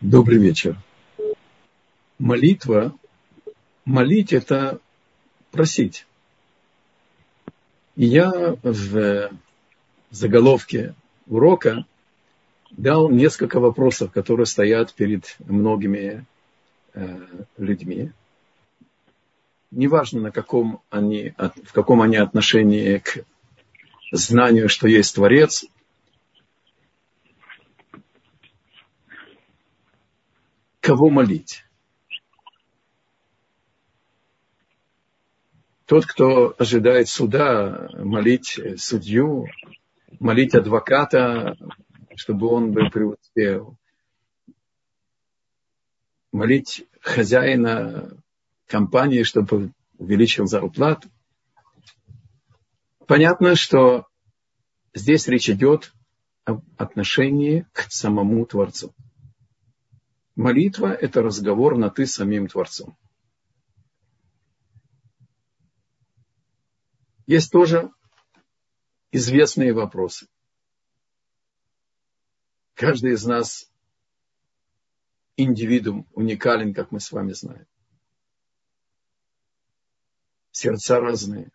Добрый вечер. Молитва, молить это просить. И я в заголовке урока дал несколько вопросов, которые стоят перед многими э, людьми. Неважно, на каком они, в каком они отношении к знанию, что есть Творец, кого молить. Тот, кто ожидает суда, молить судью, молить адвоката, чтобы он бы преуспел. Молить хозяина компании, чтобы увеличил зарплату. Понятно, что здесь речь идет об отношении к самому Творцу. Молитва – это разговор на «ты» с самим Творцом. Есть тоже известные вопросы. Каждый из нас индивидуум уникален, как мы с вами знаем. Сердца разные,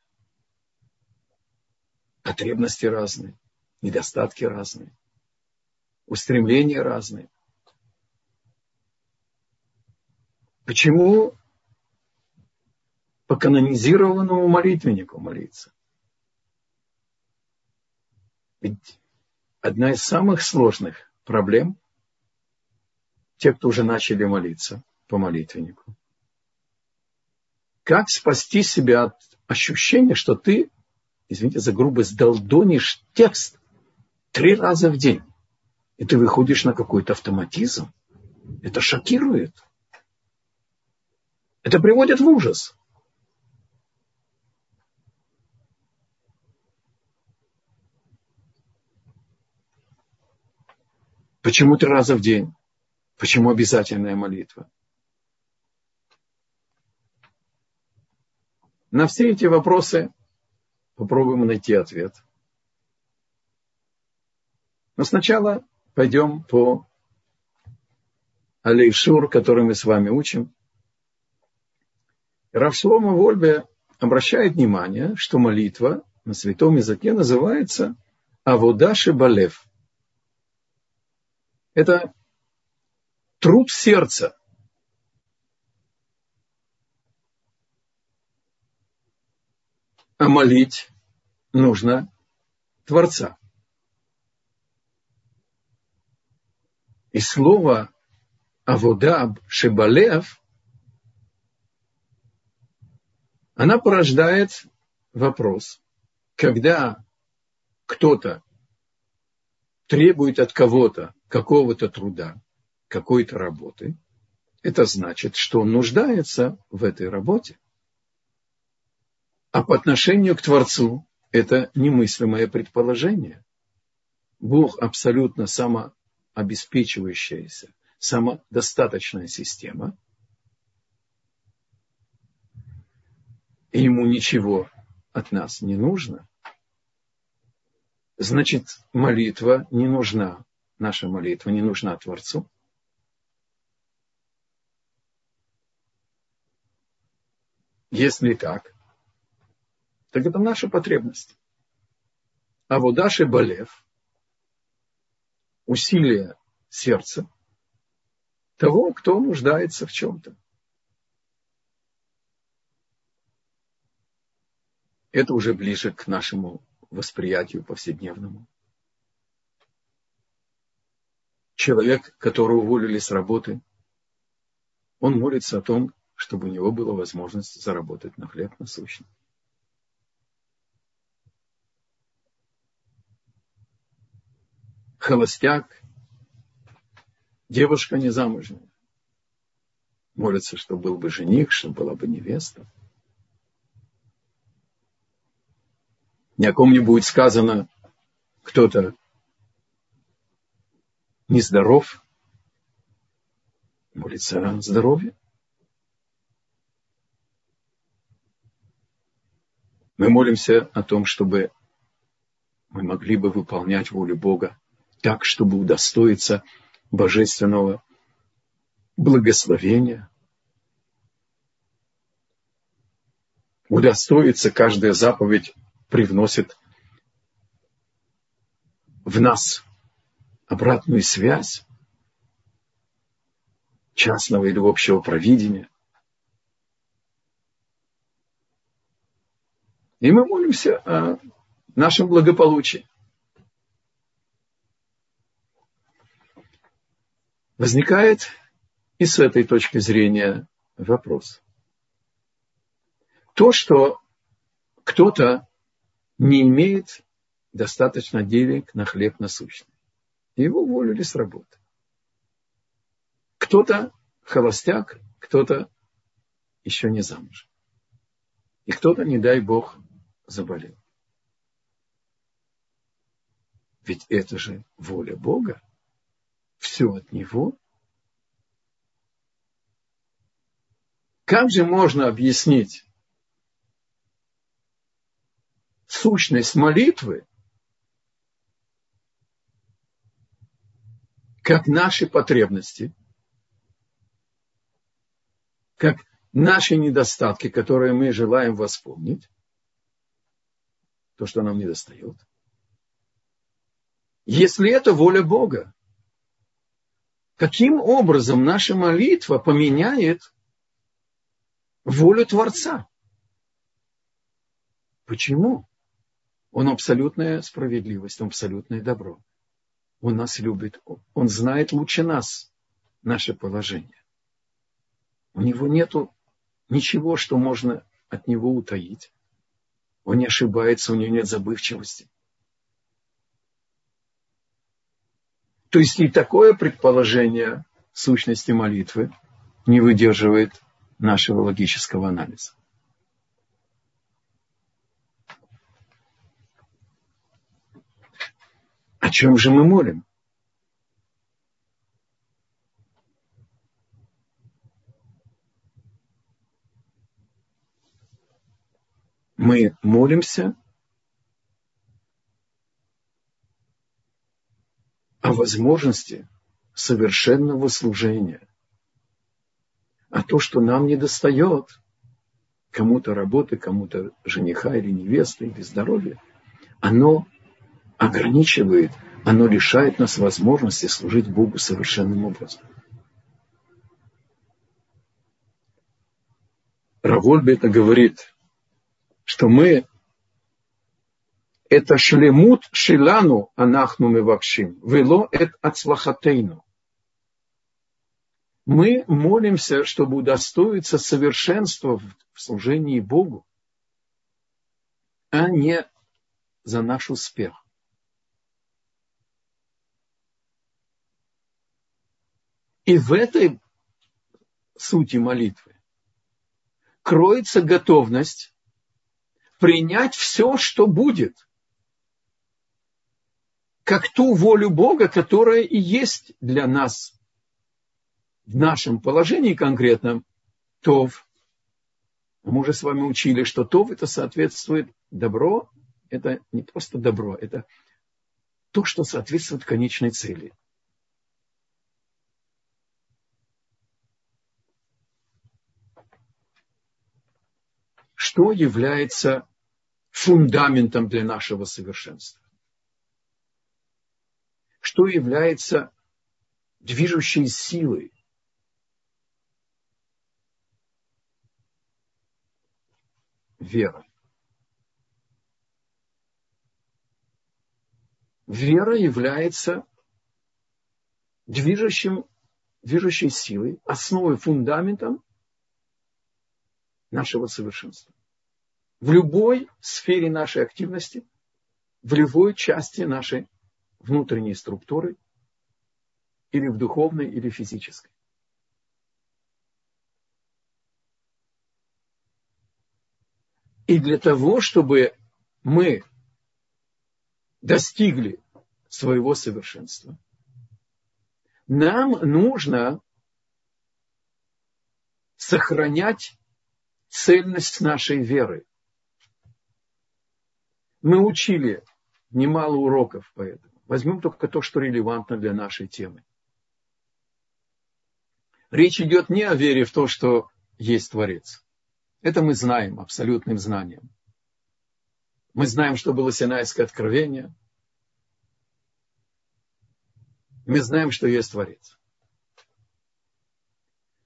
потребности разные, недостатки разные, устремления разные. Почему по канонизированному молитвеннику молиться? Ведь одна из самых сложных проблем те, кто уже начали молиться по молитвеннику. Как спасти себя от ощущения, что ты, извините за грубость, долдонишь текст три раза в день, и ты выходишь на какой-то автоматизм. Это шокирует. Это приводит в ужас. Почему три раза в день? Почему обязательная молитва? На все эти вопросы попробуем найти ответ. Но сначала пойдем по Алейшур, который мы с вами учим. Равшлома Вольбе обращает внимание, что молитва на святом языке называется Аводаши Балев. Это труд сердца. А молить нужно Творца. И слово Аводаб Шебалев она порождает вопрос, когда кто-то требует от кого-то какого-то труда, какой-то работы, это значит, что он нуждается в этой работе. А по отношению к Творцу это немыслимое предположение. Бог абсолютно самообеспечивающаяся, самодостаточная система – и ему ничего от нас не нужно, значит, молитва не нужна, наша молитва не нужна Творцу. Если так, так это наша потребность. А вот Даши Балев, усилие сердца того, кто нуждается в чем-то. Это уже ближе к нашему восприятию повседневному. Человек, которого уволили с работы, он молится о том, чтобы у него была возможность заработать на хлеб насущный. Холостяк, девушка незамужняя, молится, чтобы был бы жених, чтобы была бы невеста. Ни о ком не будет сказано, кто-то нездоров, молится о здоровье. Мы молимся о том, чтобы мы могли бы выполнять волю Бога так, чтобы удостоиться божественного благословения. Удостоиться каждая заповедь привносит в нас обратную связь частного или общего провидения. И мы молимся о нашем благополучии. Возникает и с этой точки зрения вопрос. То, что кто-то не имеет достаточно денег на хлеб насущный. Его уволили с работы. Кто-то холостяк, кто-то еще не замуж. И кто-то, не дай Бог, заболел. Ведь это же воля Бога. Все от Него. Как же можно объяснить сущность молитвы, как наши потребности, как наши недостатки, которые мы желаем восполнить, то, что нам не достает. Если это воля Бога, каким образом наша молитва поменяет волю Творца? Почему? Он абсолютная справедливость, он абсолютное добро. Он нас любит, он знает лучше нас наше положение. У него нет ничего, что можно от него утаить. Он не ошибается, у него нет забывчивости. То есть и такое предположение сущности молитвы не выдерживает нашего логического анализа. О чем же мы молим? Мы молимся о возможности совершенного служения. А то, что нам не достает, кому-то работы, кому-то жениха или невесты, или здоровья, оно ограничивает, оно лишает нас возможности служить Богу совершенным образом. Равольбе это говорит, что мы это шлемут шилану анахну мевакшим, вело эт ацлахатейну. Мы молимся, чтобы удостоиться совершенства в служении Богу, а не за наш успех. И в этой сути молитвы кроется готовность принять все, что будет, как ту волю Бога, которая и есть для нас в нашем положении конкретном Тов. Мы уже с вами учили, что Тов это соответствует добро, это не просто добро, это то, что соответствует конечной цели – что является фундаментом для нашего совершенства. Что является движущей силой. Вера. Вера является движущим, движущей силой, основой, фундаментом нашего совершенства в любой сфере нашей активности, в любой части нашей внутренней структуры, или в духовной, или физической. И для того, чтобы мы достигли своего совершенства, нам нужно сохранять цельность нашей веры. Мы учили немало уроков по этому. Возьмем только то, что релевантно для нашей темы. Речь идет не о вере в то, что есть Творец. Это мы знаем абсолютным знанием. Мы знаем, что было Синайское откровение. Мы знаем, что есть Творец.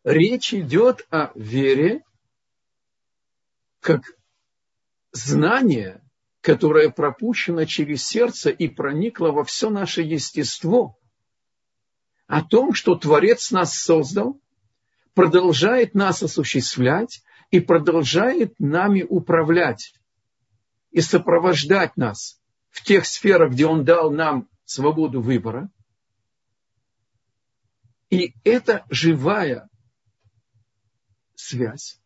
Речь идет о вере как знание, которое пропущено через сердце и проникло во все наше естество, о том, что Творец нас создал, продолжает нас осуществлять и продолжает нами управлять и сопровождать нас в тех сферах, где Он дал нам свободу выбора. И это живая связь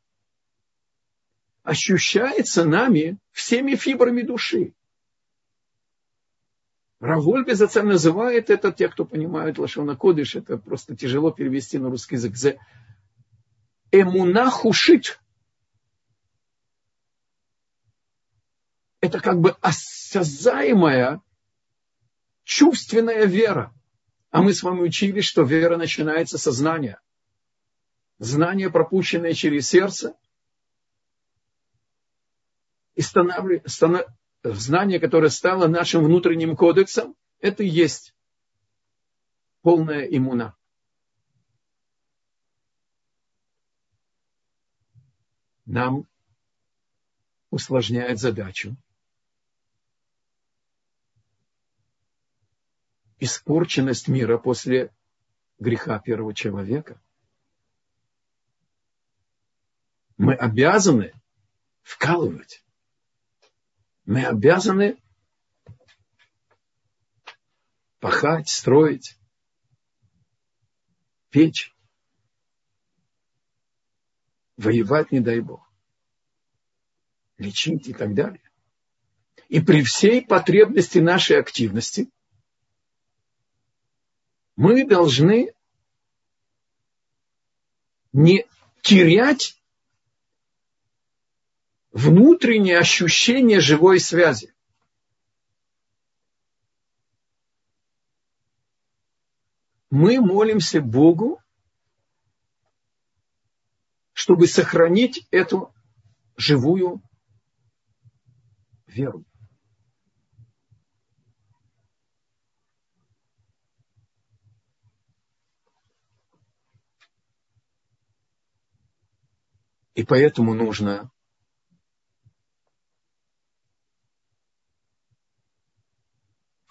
ощущается нами всеми фибрами души. Раволь Безацаль называет это, те, кто понимают Лашона Кодыш, это просто тяжело перевести на русский язык. Эмуна хушит. Это как бы осязаемая, чувственная вера. А мы с вами учили, что вера начинается со знания. Знание, пропущенное через сердце, и станов... станов... знание, которое стало нашим внутренним кодексом, это и есть полная иммуна. Нам усложняет задачу испорченность мира после греха первого человека. Мы обязаны вкалывать мы обязаны пахать, строить, печь, воевать, не дай Бог, лечить и так далее. И при всей потребности нашей активности мы должны не терять внутреннее ощущение живой связи. Мы молимся Богу, чтобы сохранить эту живую веру. И поэтому нужно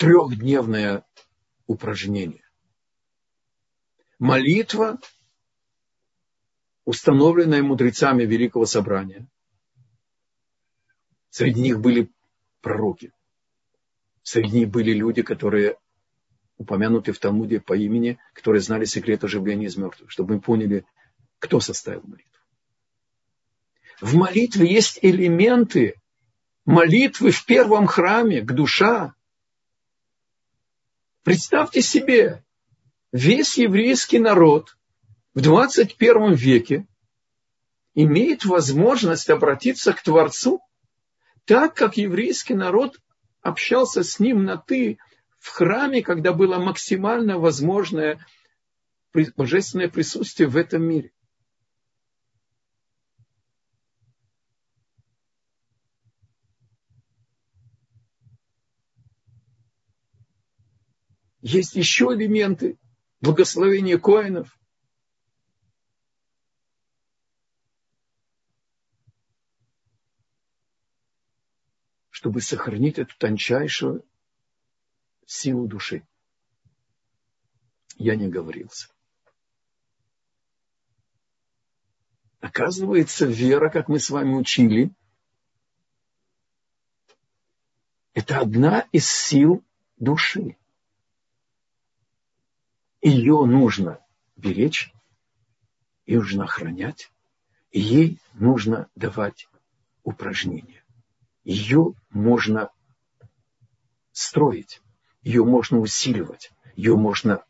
трехдневное упражнение. Молитва, установленная мудрецами Великого Собрания. Среди них были пророки. Среди них были люди, которые упомянуты в Талмуде по имени, которые знали секрет оживления из мертвых, чтобы мы поняли, кто составил молитву. В молитве есть элементы молитвы в первом храме, к душа, Представьте себе, весь еврейский народ в 21 веке имеет возможность обратиться к Творцу, так как еврейский народ общался с ним на «ты» в храме, когда было максимально возможное божественное присутствие в этом мире. Есть еще элементы благословения коинов. чтобы сохранить эту тончайшую силу души. Я не говорился. Оказывается, вера, как мы с вами учили, это одна из сил души ее нужно беречь, ее нужно охранять, и ей нужно давать упражнения. Ее можно строить, ее можно усиливать, ее можно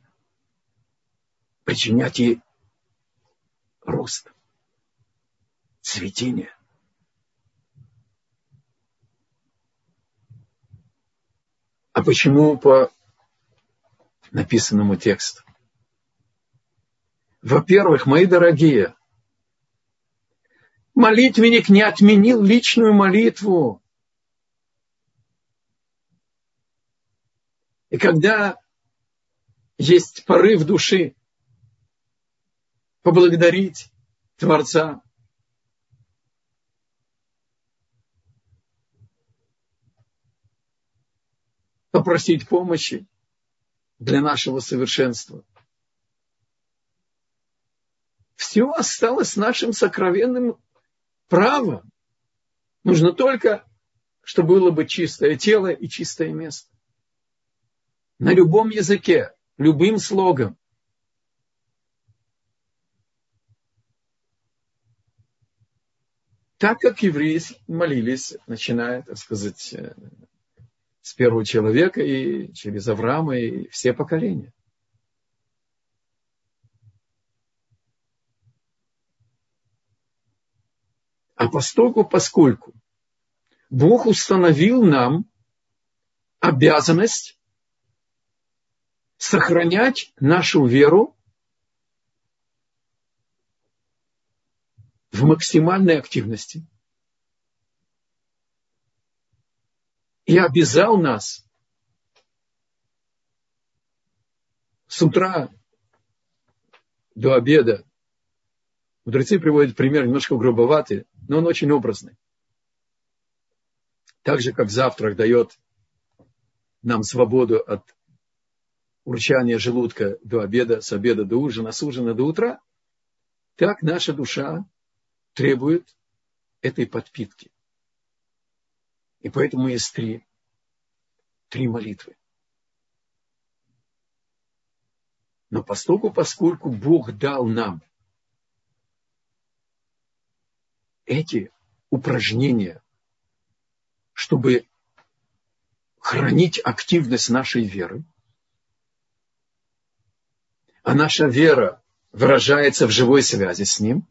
причинять ей рост, цветение. А почему по написанному тексту. Во-первых, мои дорогие, молитвенник не отменил личную молитву. И когда есть порыв души поблагодарить Творца, попросить помощи для нашего совершенства. Все осталось нашим сокровенным правом. Нужно только, чтобы было бы чистое тело и чистое место. На любом языке, любым слогом. Так как евреи молились, начиная, так сказать, с первого человека и через Авраама и все поколения. А постольку, поскольку Бог установил нам обязанность сохранять нашу веру в максимальной активности – и обязал нас с утра до обеда. Мудрецы приводят пример немножко грубоватый, но он очень образный. Так же, как завтрак дает нам свободу от урчания желудка до обеда, с обеда до ужина, с ужина до утра, так наша душа требует этой подпитки. И поэтому есть три, три молитвы. Но поскольку, поскольку Бог дал нам эти упражнения, чтобы хранить активность нашей веры, а наша вера выражается в живой связи с Ним,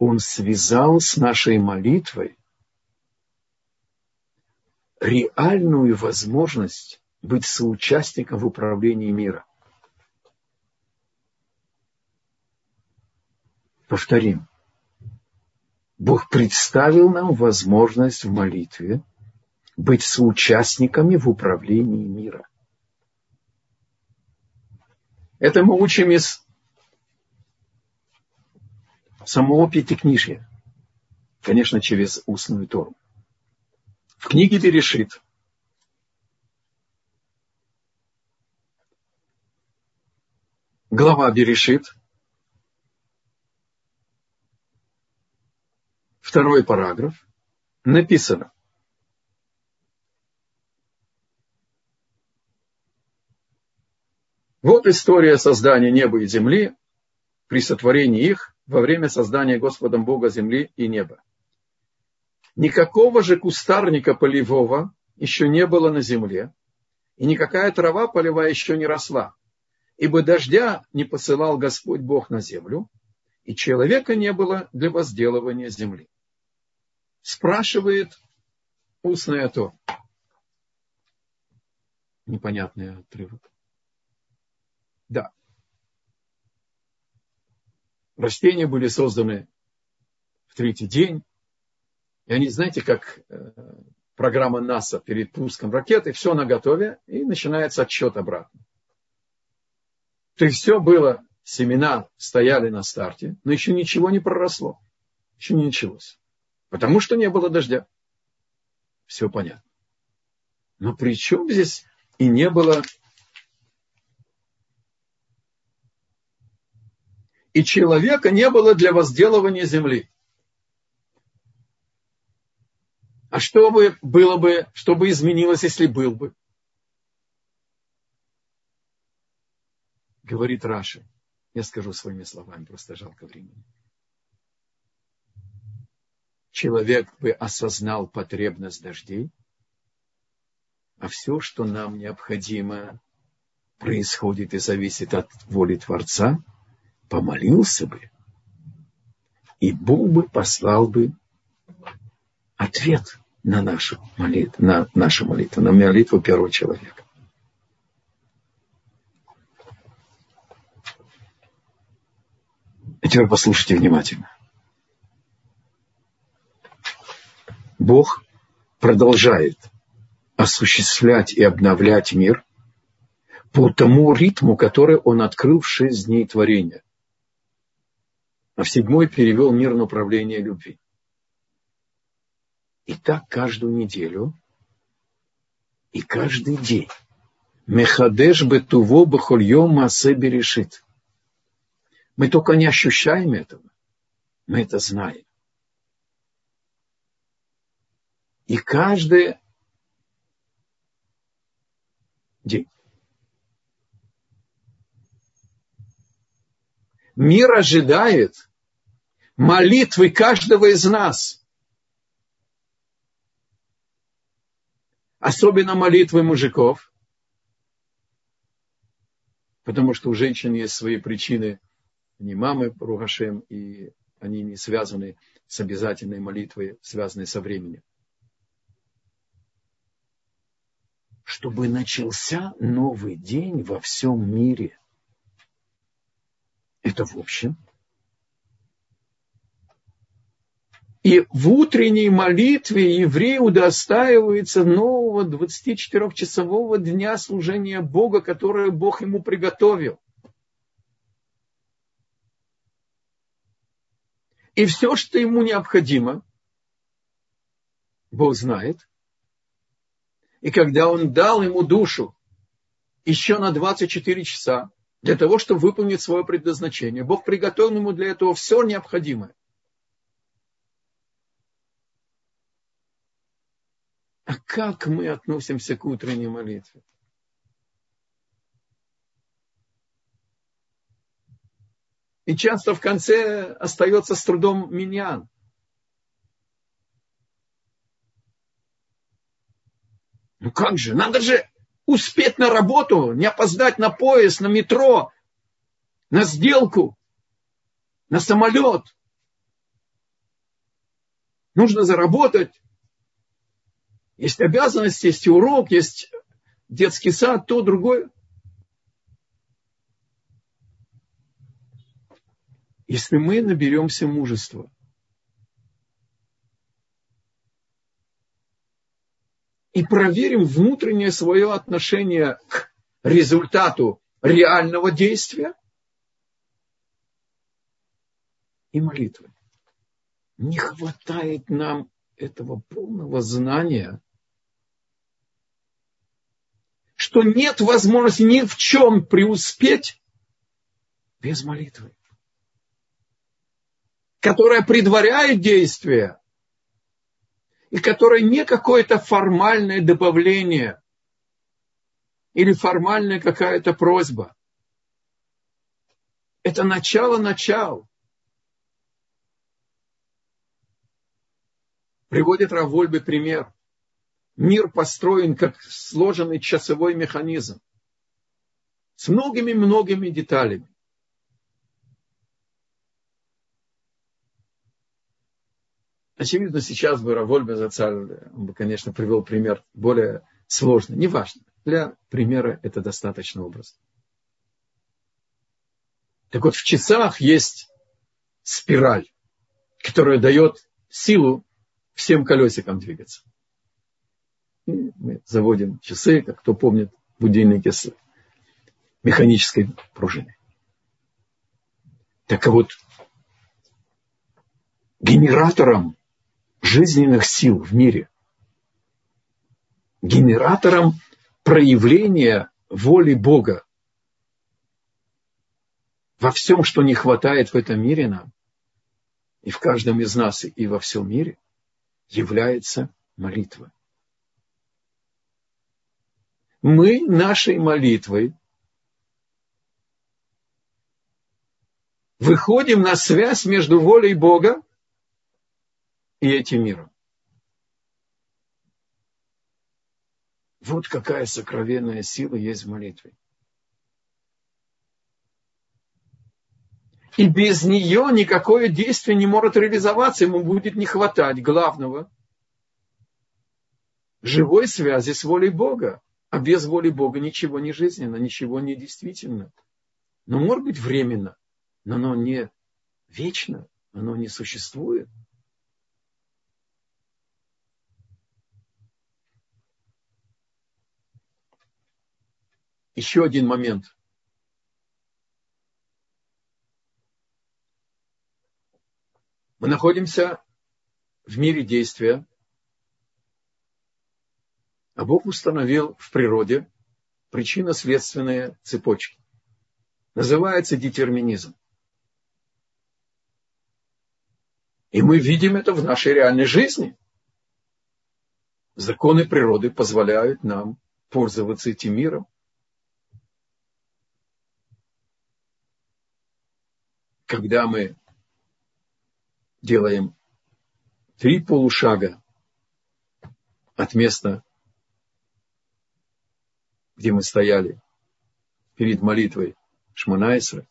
Он связал с нашей молитвой реальную возможность быть соучастником в управлении мира. Повторим. Бог представил нам возможность в молитве быть соучастниками в управлении мира. Это мы учим из самого Пятикнижья. Конечно, через устную Тору. В книге Берешит глава Берешит, второй параграф, написано. Вот история создания неба и земли при сотворении их во время создания Господом Бога земли и неба. Никакого же кустарника полевого еще не было на земле, и никакая трава полевая еще не росла, ибо дождя не посылал Господь Бог на землю, и человека не было для возделывания земли. Спрашивает устное то. Непонятный отрывок. Да, Растения были созданы в третий день. И они, знаете, как э, программа НАСА перед пуском ракеты, все на готове, и начинается отсчет обратно. То есть все было, семена стояли на старте, но еще ничего не проросло. Еще не началось. Потому что не было дождя. Все понятно. Но при чем здесь и не было и человека не было для возделывания земли. А что бы было бы, что бы изменилось, если был бы? Говорит Раши. Я скажу своими словами, просто жалко времени. Человек бы осознал потребность дождей, а все, что нам необходимо, происходит и зависит от воли Творца – помолился бы, и Бог бы послал бы ответ на нашу молитву, на нашу молитву, на молитву первого человека. И теперь послушайте внимательно. Бог продолжает осуществлять и обновлять мир по тому ритму, который Он открыл в шесть дней творения. А в седьмой перевел мир на управление любви. И так каждую неделю и каждый день. Мехадеш бетуво бахульем масе решит. Мы только не ощущаем этого. Мы это знаем. И каждый день. Мир ожидает молитвы каждого из нас. Особенно молитвы мужиков. Потому что у женщин есть свои причины. Они мамы, Ругашем, и они не связаны с обязательной молитвой, связанной со временем. чтобы начался новый день во всем мире. Это в общем. И в утренней молитве еврей удостаивается нового 24-часового дня служения Бога, которое Бог ему приготовил. И все, что ему необходимо, Бог знает, и когда он дал ему душу еще на 24 часа для того, чтобы выполнить свое предназначение, Бог приготовил ему для этого все необходимое. А как мы относимся к утренней молитве? И часто в конце остается с трудом миньян. Ну как же, надо же успеть на работу, не опоздать на поезд, на метро, на сделку, на самолет. Нужно заработать. Есть обязанности, есть урок, есть детский сад, то, другое. Если мы наберемся мужества – и проверим внутреннее свое отношение к результату реального действия и молитвы. Не хватает нам этого полного знания, что нет возможности ни в чем преуспеть без молитвы, которая предваряет действие, и которая не какое-то формальное добавление или формальная какая-то просьба. Это начало начал. Приводит Равольбе пример. Мир построен как сложенный часовой механизм с многими-многими деталями. Очевидно, сейчас бы Раволь Безацаль, он бы, конечно, привел пример более сложный. Неважно. Для примера это достаточно образ. Так вот, в часах есть спираль, которая дает силу всем колесикам двигаться. И мы заводим часы, как кто помнит, будильники с механической пружиной. Так вот, генератором жизненных сил в мире, генератором проявления воли Бога во всем, что не хватает в этом мире нам, и в каждом из нас, и во всем мире, является молитва. Мы нашей молитвой выходим на связь между волей Бога и этим миром. Вот какая сокровенная сила есть в молитве. И без нее никакое действие не может реализоваться, ему будет не хватать главного живой связи с волей Бога. А без воли Бога ничего не жизненно, ничего не действительно. Но может быть временно, но оно не вечно, оно не существует. Еще один момент. Мы находимся в мире действия, а Бог установил в природе причинно-следственные цепочки. Называется детерминизм. И мы видим это в нашей реальной жизни. Законы природы позволяют нам пользоваться этим миром. Когда мы делаем три полушага от места, где мы стояли перед молитвой Шманайсра,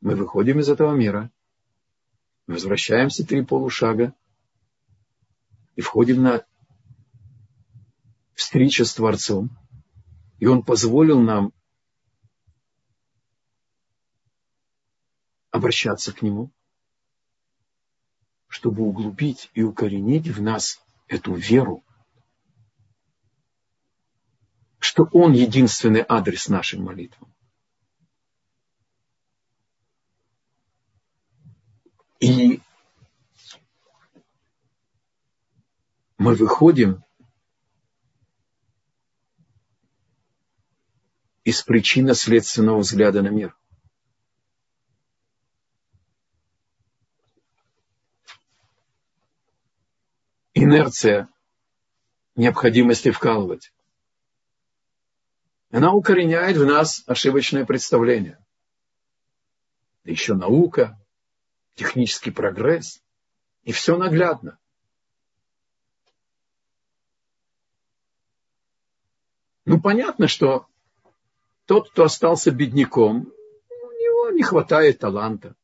мы выходим из этого мира, возвращаемся три полушага и входим на встречу с Творцом. И Он позволил нам обращаться к Нему, чтобы углубить и укоренить в нас эту веру, что Он единственный адрес нашей молитвы. И мы выходим из причинно-следственного взгляда на мир. Инерция необходимости вкалывать. Она укореняет в нас ошибочное представление. еще наука, технический прогресс, и все наглядно. Ну, понятно, что тот, кто остался бедняком, у него не хватает таланта.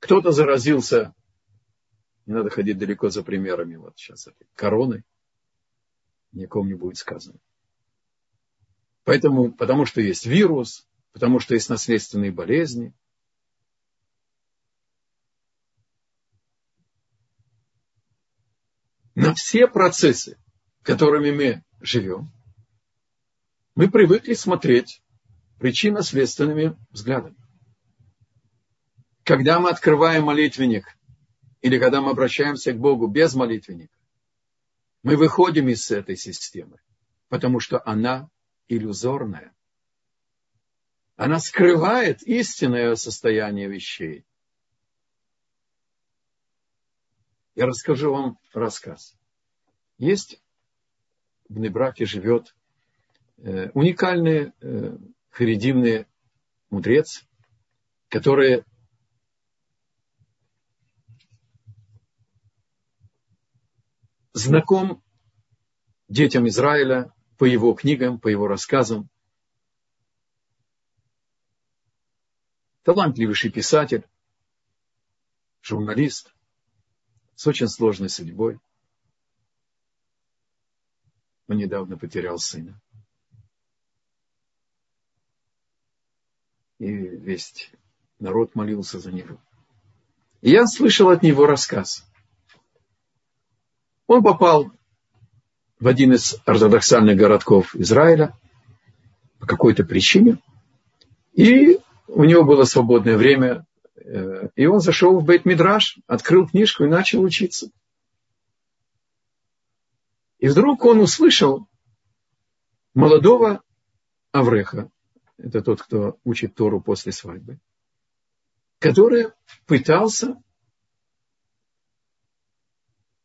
Кто-то заразился, не надо ходить далеко за примерами, вот сейчас этой короны, никому не будет сказано. Поэтому, потому что есть вирус, потому что есть наследственные болезни, на все процессы, которыми мы живем, мы привыкли смотреть причинно-следственными взглядами. Когда мы открываем молитвенник, или когда мы обращаемся к Богу без молитвенника, мы выходим из этой системы, потому что она иллюзорная. Она скрывает истинное состояние вещей. Я расскажу вам рассказ. Есть в Небраке живет э, уникальный э, харидимный мудрец, который знаком детям Израиля по его книгам, по его рассказам. Талантливейший писатель, журналист с очень сложной судьбой. Он недавно потерял сына. И весь народ молился за него. И я слышал от него рассказ. Он попал в один из ортодоксальных городков Израиля по какой-то причине. И у него было свободное время Э, и он зашел в Бейт-Мидраш, открыл книжку и начал учиться. И вдруг он услышал молодого Авреха, это тот, кто учит Тору после свадьбы, который пытался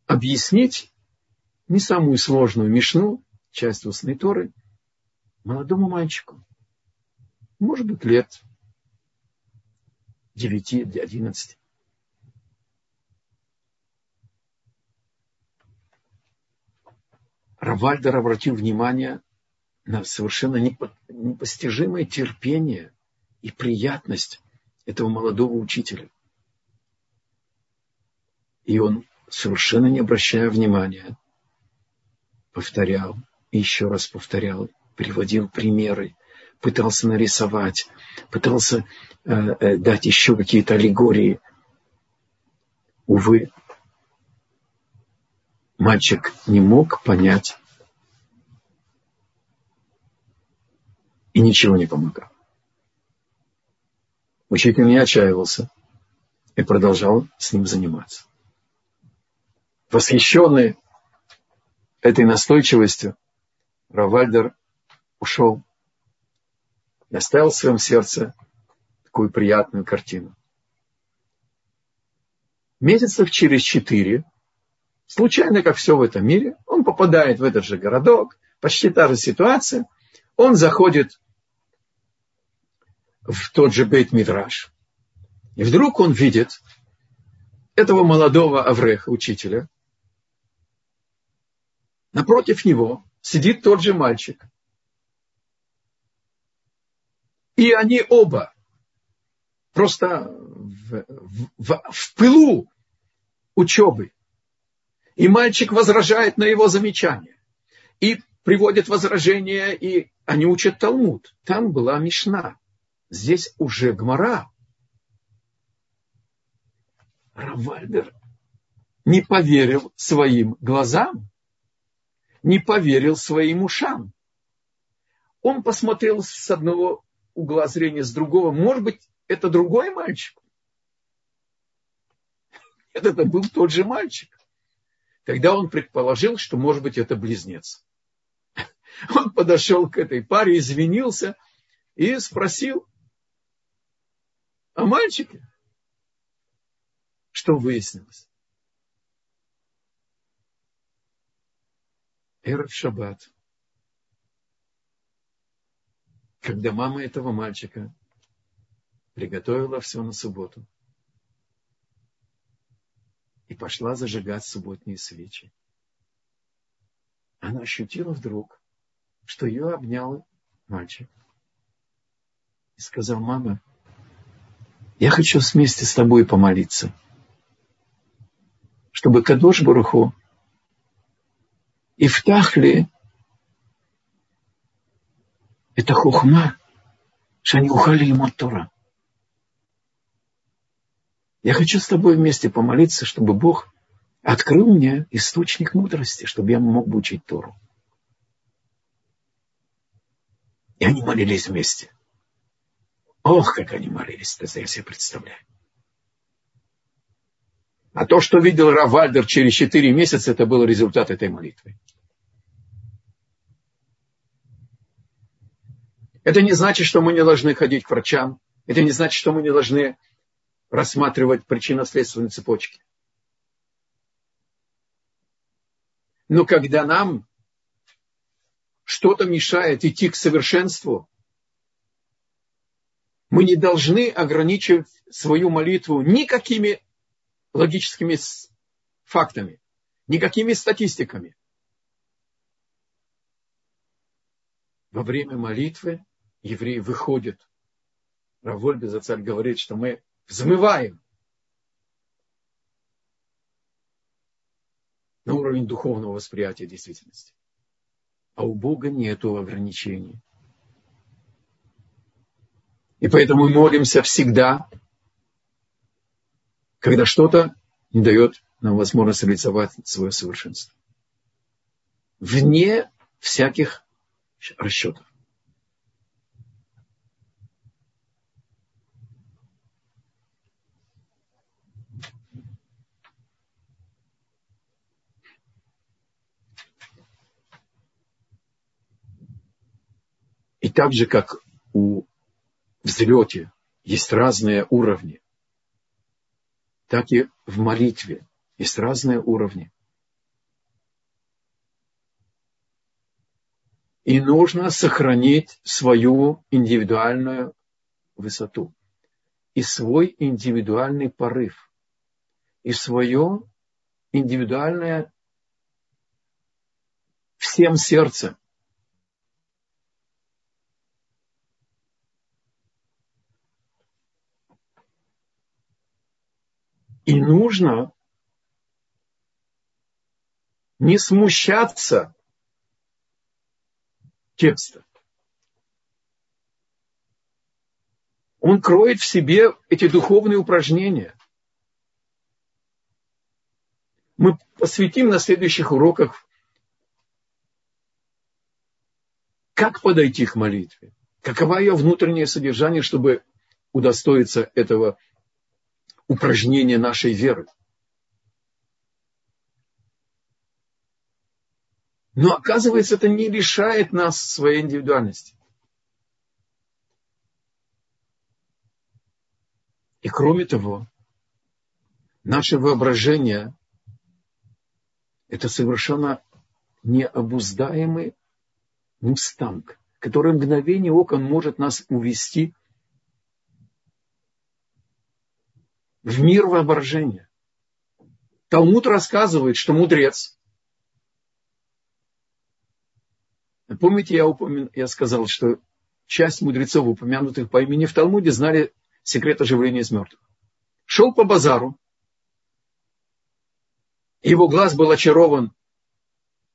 объяснить не самую сложную мишну, часть устной Торы, молодому мальчику. Может быть, лет 9, 11. Равальдер обратил внимание на совершенно непостижимое терпение и приятность этого молодого учителя. И он, совершенно не обращая внимания, повторял еще раз повторял, приводил примеры, пытался нарисовать, пытался э, э, дать еще какие-то аллегории. Увы, мальчик не мог понять и ничего не помогал. Учитель не отчаивался и продолжал с ним заниматься. Восхищенный этой настойчивостью, Равальдер ушел и оставил в своем сердце такую приятную картину. Месяцев через четыре, случайно, как все в этом мире, он попадает в этот же городок, почти та же ситуация, он заходит в тот же бейт мидраш И вдруг он видит этого молодого Авреха, учителя. Напротив него сидит тот же мальчик. И они оба просто в, в, в пылу учебы. И мальчик возражает на его замечание. И приводит возражения, и они учат Талмуд. Там была Мишна. Здесь уже Гмара. Равальдер не поверил своим глазам, не поверил своим ушам. Он посмотрел с одного угла зрения, с другого. Может быть, это другой мальчик? Нет, это был тот же мальчик. Тогда он предположил, что, может быть, это близнец. Он подошел к этой паре, извинился и спросил, о мальчике. Что выяснилось? Эров Шаббат. Когда мама этого мальчика приготовила все на субботу и пошла зажигать субботние свечи, она ощутила вдруг, что ее обнял мальчик. И сказал, мама, я хочу вместе с тобой помолиться, чтобы Кадош Баруху и втахли это хухма, что они ухали ему Тора. Я хочу с тобой вместе помолиться, чтобы Бог открыл мне источник мудрости, чтобы я мог учить Тору. И они молились вместе. Ох, как они молились, это я себе представляю. А то, что видел Равальдер через четыре месяца, это был результат этой молитвы. Это не значит, что мы не должны ходить к врачам. Это не значит, что мы не должны рассматривать причинно-следственные цепочки. Но когда нам что-то мешает идти к совершенству, мы не должны ограничивать свою молитву никакими логическими фактами, никакими статистиками. Во время молитвы евреи выходят. Раволь Безацаль говорит, что мы взмываем на уровень духовного восприятия действительности. А у Бога нет ограничений. И поэтому мы молимся всегда, когда что-то не дает нам возможность реализовать свое совершенство. Вне всяких расчетов. И так же, как у взлете есть разные уровни, так и в молитве есть разные уровни. И нужно сохранить свою индивидуальную высоту и свой индивидуальный порыв, и свое индивидуальное всем сердцем И нужно не смущаться текста. он кроет в себе эти духовные упражнения. Мы посвятим на следующих уроках, как подойти к молитве, каково ее внутреннее содержание, чтобы удостоиться этого упражнения нашей веры. Но оказывается, это не лишает нас своей индивидуальности. И кроме того, наше воображение – это совершенно необуздаемый мустанг, который в мгновение ока может нас увести в мир воображения. Талмуд рассказывает, что мудрец Помните, я, упомя... я сказал, что часть мудрецов, упомянутых по имени в Талмуде, знали секрет оживления из мертвых. Шел по базару, его глаз был очарован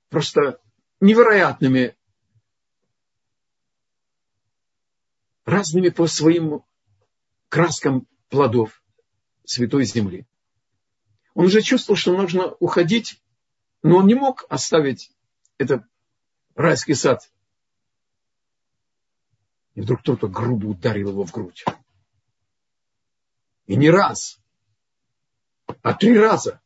просто невероятными, разными по своим краскам плодов святой земли. Он уже чувствовал, что нужно уходить, но он не мог оставить это райский сад. И вдруг кто-то грубо ударил его в грудь. И не раз, а три раза.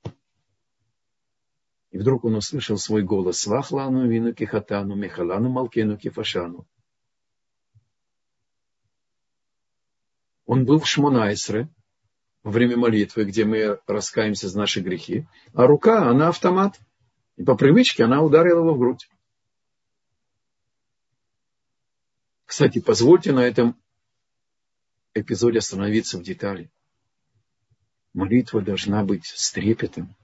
И вдруг он услышал свой голос. Свахлану вину кихатану, мехалану малкену кифашану. Он был в Шмонайсре во время молитвы, где мы раскаемся за наши грехи. А рука, она автомат. И по привычке она ударила его в грудь. Кстати, позвольте на этом эпизоде остановиться в детали. Молитва должна быть с трепетом,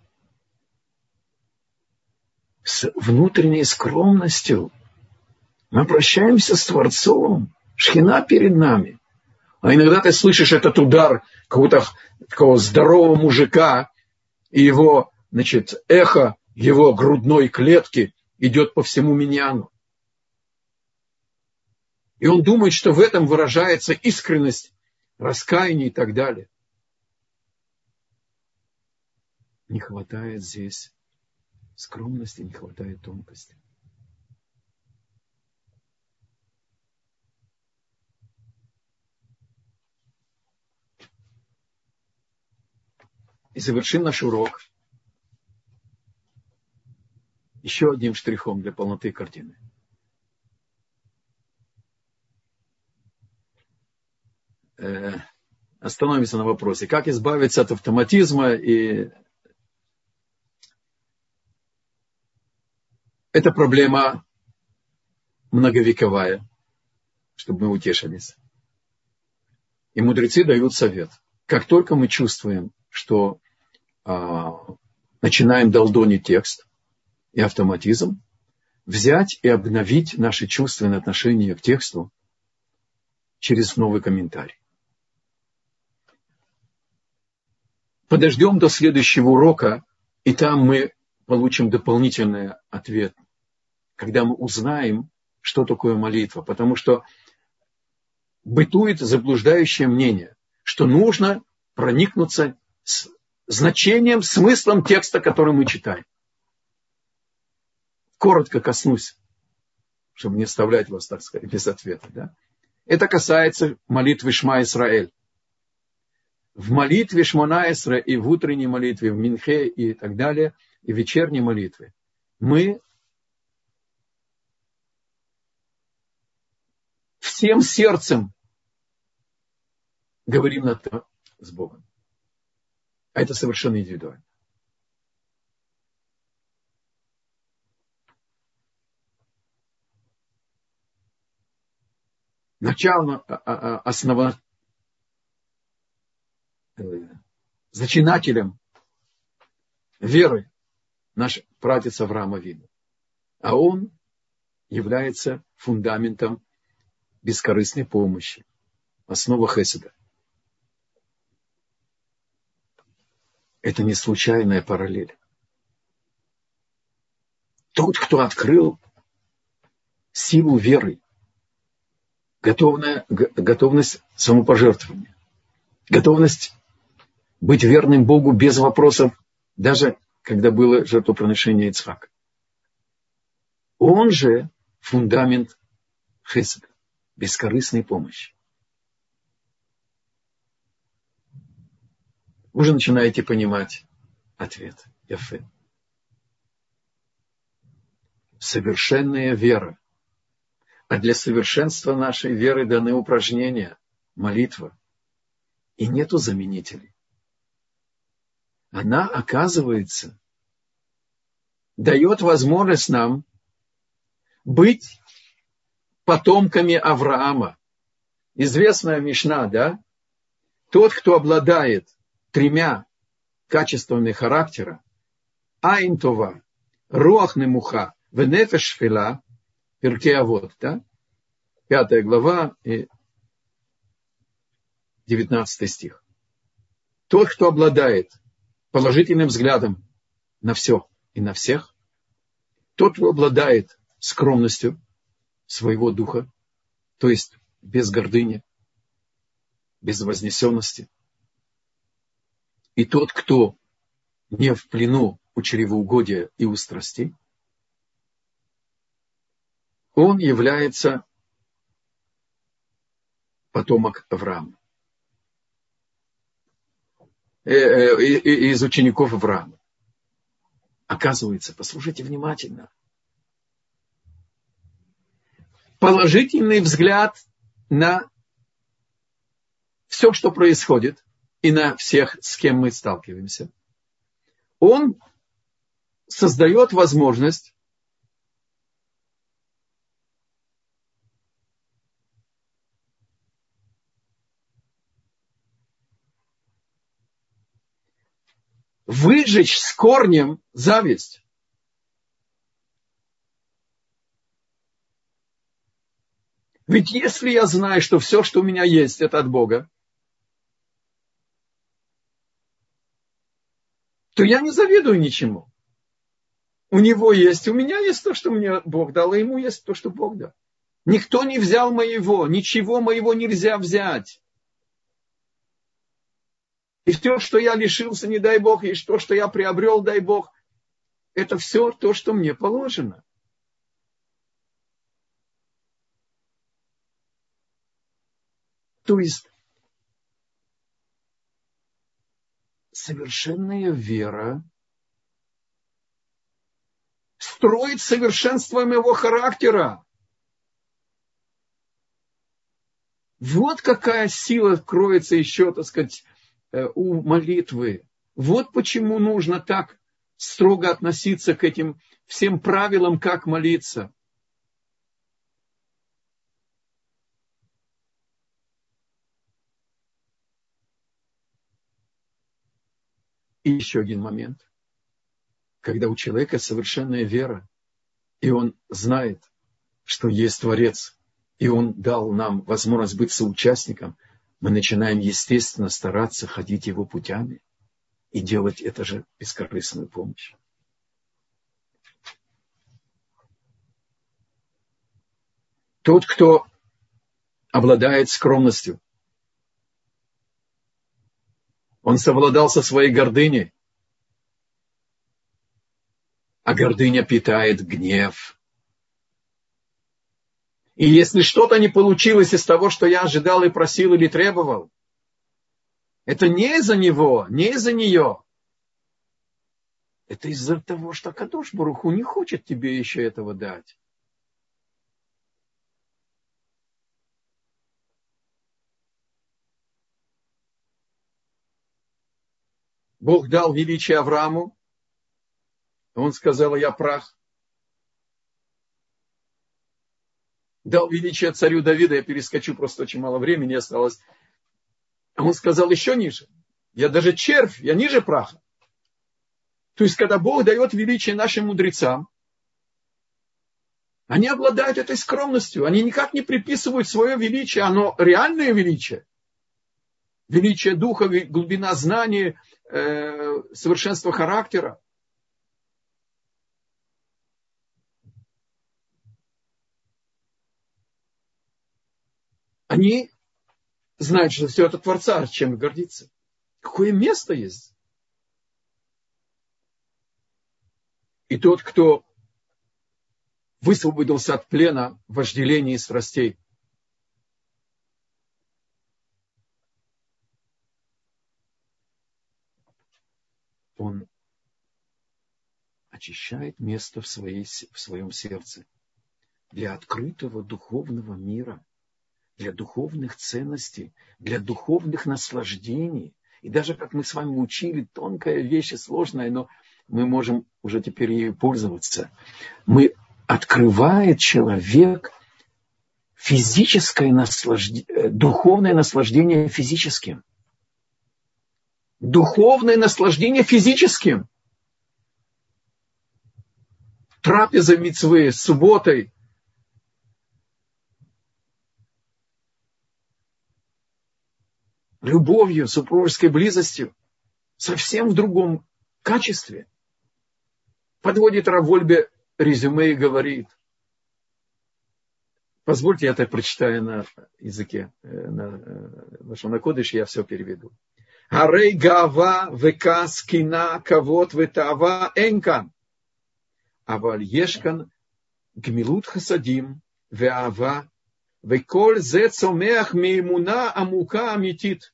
с внутренней скромностью. Мы обращаемся с Творцом, шхина перед нами. А иногда ты слышишь этот удар какого-то такого здорового мужика, и его, значит, эхо его грудной клетки идет по всему миньяну. И он думает, что в этом выражается искренность, раскаяние и так далее. Не хватает здесь скромности, не хватает тонкости. И завершим наш урок еще одним штрихом для полноты картины. Э, остановимся на вопросе, как избавиться от автоматизма и это проблема многовековая, чтобы мы утешились. И мудрецы дают совет. Как только мы чувствуем, что начинаем долдонить текст и автоматизм, взять и обновить наши чувственные отношения к тексту через новый комментарий. подождем до следующего урока, и там мы получим дополнительный ответ, когда мы узнаем, что такое молитва. Потому что бытует заблуждающее мнение, что нужно проникнуться с значением, смыслом текста, который мы читаем. Коротко коснусь, чтобы не оставлять вас, так сказать, без ответа. Да? Это касается молитвы Шма Исраэль в молитве Шмонаэсра и в утренней молитве, в Минхе и так далее, и в вечерней молитве, мы всем сердцем говорим на то с Богом. А это совершенно индивидуально. Начало, а, а, основа, Э, зачинателем веры наш пратец Авраама Вину. А он является фундаментом бескорыстной помощи, основа Хеседа. Это не случайная параллель. Тот, кто открыл силу веры, готовная, готовность самопожертвования, готовность быть верным Богу без вопросов, даже когда было жертвоприношение Ицхака. Он же фундамент хеседа, бескорыстной помощи. Уже начинаете понимать ответ. Яфе. Совершенная вера. А для совершенства нашей веры даны упражнения, молитва. И нету заменителей она, оказывается, дает возможность нам быть потомками Авраама. Известная Мишна, да? Тот, кто обладает тремя качествами характера, Айнтова, Руах Немуха, Венефеш Фила, Перкеавод, да? Пятая глава и девятнадцатый стих. Тот, кто обладает положительным взглядом на все и на всех, тот, кто обладает скромностью своего духа, то есть без гордыни, без вознесенности, и тот, кто не в плену у чревоугодия и у страстей, он является потомок Авраама. Э, э, из учеников Авраама. Оказывается, послушайте внимательно. Положительный взгляд на все, что происходит, и на всех, с кем мы сталкиваемся, он создает возможность выжечь с корнем зависть. Ведь если я знаю, что все, что у меня есть, это от Бога, то я не завидую ничему. У него есть, у меня есть то, что мне Бог дал, и ему есть то, что Бог дал. Никто не взял моего, ничего моего нельзя взять. И все, что я лишился, не дай Бог, и то, что я приобрел, дай Бог, это все то, что мне положено. То есть совершенная вера строит совершенство моего характера. Вот какая сила кроется еще, так сказать, Э, у молитвы. Вот почему нужно так строго относиться к этим всем правилам, как молиться. И еще один момент. Когда у человека совершенная вера, и он знает, что есть Творец, и он дал нам возможность быть соучастником – мы начинаем, естественно, стараться ходить его путями и делать это же бескорыстную помощь. Тот, кто обладает скромностью, он совладал со своей гордыней, а гордыня питает гнев, и если что-то не получилось из того, что я ожидал и просил или требовал, это не из-за него, не из-за нее. Это из-за того, что Кадош Баруху не хочет тебе еще этого дать. Бог дал величие Аврааму. Он сказал, я прах. дал величие царю Давида, я перескочу, просто очень мало времени осталось. Он сказал еще ниже. Я даже червь, я ниже праха. То есть, когда Бог дает величие нашим мудрецам, они обладают этой скромностью. Они никак не приписывают свое величие, оно реальное величие. Величие духа, глубина знаний, э, совершенство характера. они знают, что все это Творца, чем гордиться. Какое место есть? И тот, кто высвободился от плена вожделений и страстей, он очищает место в, своей, в своем сердце для открытого духовного мира, для духовных ценностей, для духовных наслаждений. И даже, как мы с вами учили, тонкая вещь и сложная, но мы можем уже теперь ею пользоваться. Мы открывает человек физическое наслаждение, духовное наслаждение физическим. Духовное наслаждение физическим. Трапеза мецвы, субботой, любовью, супружеской близостью, совсем в другом качестве. Подводит Равольбе резюме и говорит, позвольте я так прочитаю на языке, э, на Лашона Кодыш, я все переведу. Арей гава векас кина кавот ветава энкан. אבל יש כאן גמילות חסדים ואהבה, וכל זה צומח מאמונה עמוקה אמיתית.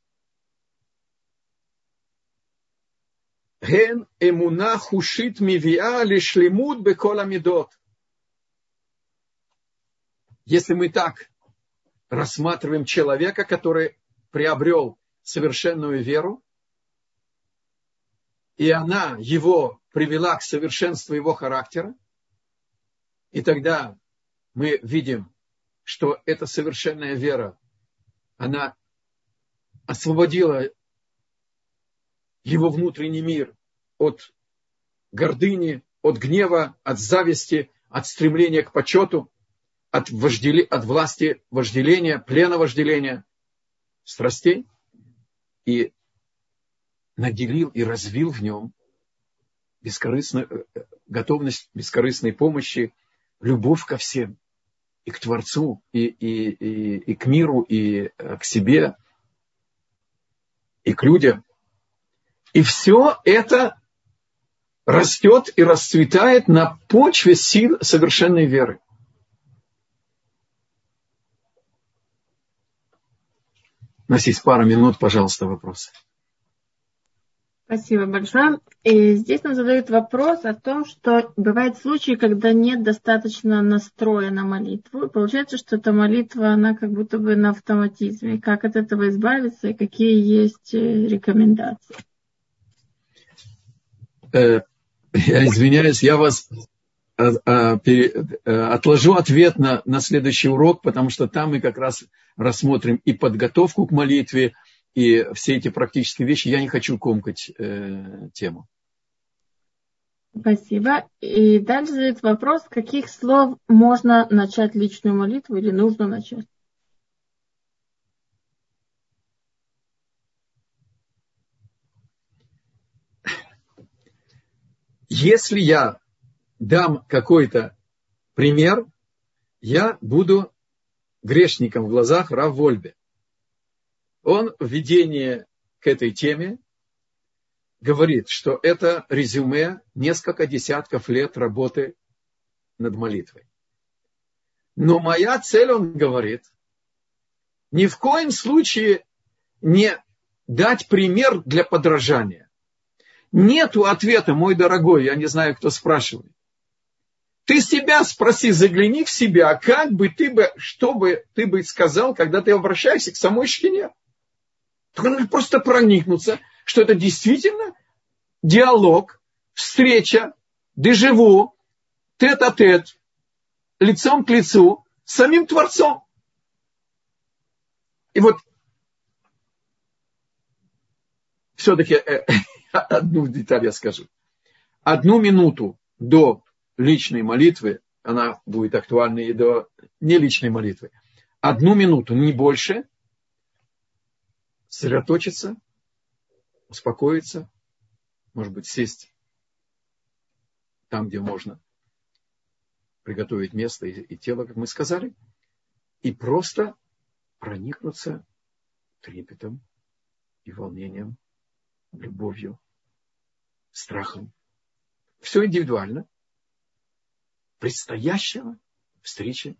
הן אמונה חושית מביאה לשלמות בכל המידות. Если мы так рассматриваем человека, который приобрел совершенную веру, и она его привела к совершенству его характера, и тогда мы видим, что эта совершенная вера, она освободила его внутренний мир от гордыни, от гнева, от зависти, от стремления к почету, от, вождели, от власти вожделения, плена вожделения, страстей, и наделил и развил в нем бескорыстную, э, готовность бескорыстной помощи, любовь ко всем, и к Творцу, и, и, и, и к миру, и э, к себе, и к людям. И все это растет и расцветает на почве сил совершенной веры. У нас есть пара минут, пожалуйста, вопросы. Спасибо большое. И здесь нам задают вопрос о том, что бывают случаи, когда нет достаточно настроя на молитву. И получается, что эта молитва, она как будто бы на автоматизме. Как от этого избавиться и какие есть э, рекомендации? Э, я извиняюсь, я вас э, отложу ответ на, на следующий урок, потому что там мы как раз рассмотрим и подготовку к молитве, и все эти практические вещи. Я не хочу комкать э, тему. Спасибо. И дальше задает вопрос, каких слов можно начать личную молитву или нужно начать? Если я дам какой-то пример, я буду грешником в глазах Рав Вольбе. Он в введении к этой теме говорит, что это резюме несколько десятков лет работы над молитвой. Но моя цель, он говорит, ни в коем случае не дать пример для подражания. Нету ответа, мой дорогой, я не знаю, кто спрашивает. Ты себя спроси, загляни в себя, как бы ты бы, что бы ты бы сказал, когда ты обращаешься к самой шхине. Только надо просто проникнуться, что это действительно диалог, встреча, дежаву, тет-а-тет, лицом к лицу, с самим Творцом. И вот все-таки э, одну деталь я скажу. Одну минуту до личной молитвы, она будет актуальна и до неличной молитвы. Одну минуту, не больше, сосредоточиться, успокоиться, может быть, сесть там, где можно, приготовить место и, и тело, как мы сказали, и просто проникнуться трепетом и волнением, любовью, страхом. Все индивидуально. Предстоящего встречи.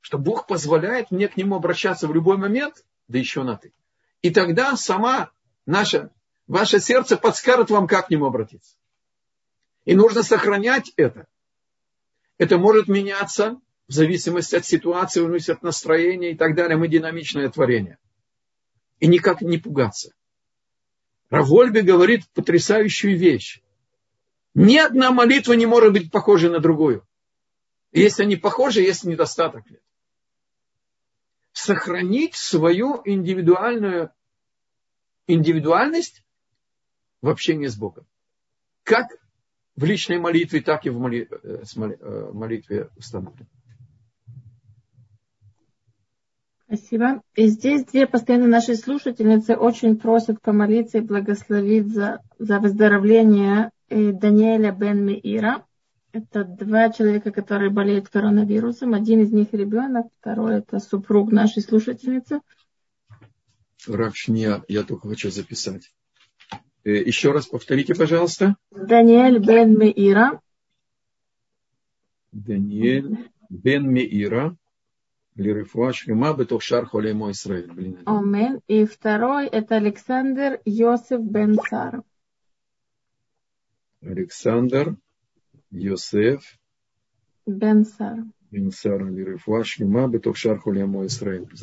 Что Бог позволяет мне к Нему обращаться в любой момент, да еще на ты. И тогда сама наша, ваше сердце подскажет вам, как к Нему обратиться. И нужно сохранять это. Это может меняться в зависимости от ситуации, от настроения и так далее. Мы динамичное творение. И никак не пугаться. Равольби говорит потрясающую вещь. Ни одна молитва не может быть похожей на другую. Если они похожи, есть недостаток. Сохранить свою индивидуальную индивидуальность в общении с Богом. Как в личной молитве, так и в молитве, э, э, молитве установлено. Спасибо. И здесь две постоянно наши слушательницы очень просят помолиться и благословить за, за выздоровление э, Даниэля Бен Меира. Это два человека, которые болеют коронавирусом. Один из них ребенок, второй это супруг нашей слушательницы. Равшния, я только хочу записать. Э, еще раз повторите, пожалуйста. Даниэль Бен Меира. Даниэль Бен Меира. Лирифуа Шлема Бетох Шар Холе Мой Исраиль. Амен. И второй это Александр Йосеф Бен Сар. Александр Йосеф Бен Сар. Бен Сар Лирифуа Шлема Бетох Шар Холе Мой Исраиль. С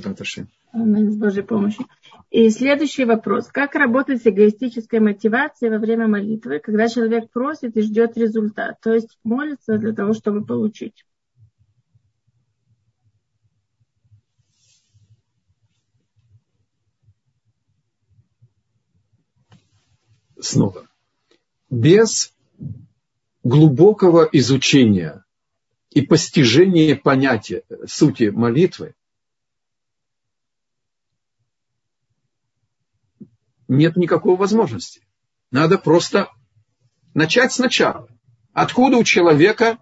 Божьей помощью. И следующий вопрос. Как работать с эгоистической мотивацией во время молитвы, когда человек просит и ждет результат? То есть молится для того, чтобы получить. снова. Без глубокого изучения и постижения понятия сути молитвы нет никакой возможности. Надо просто начать сначала. Откуда у человека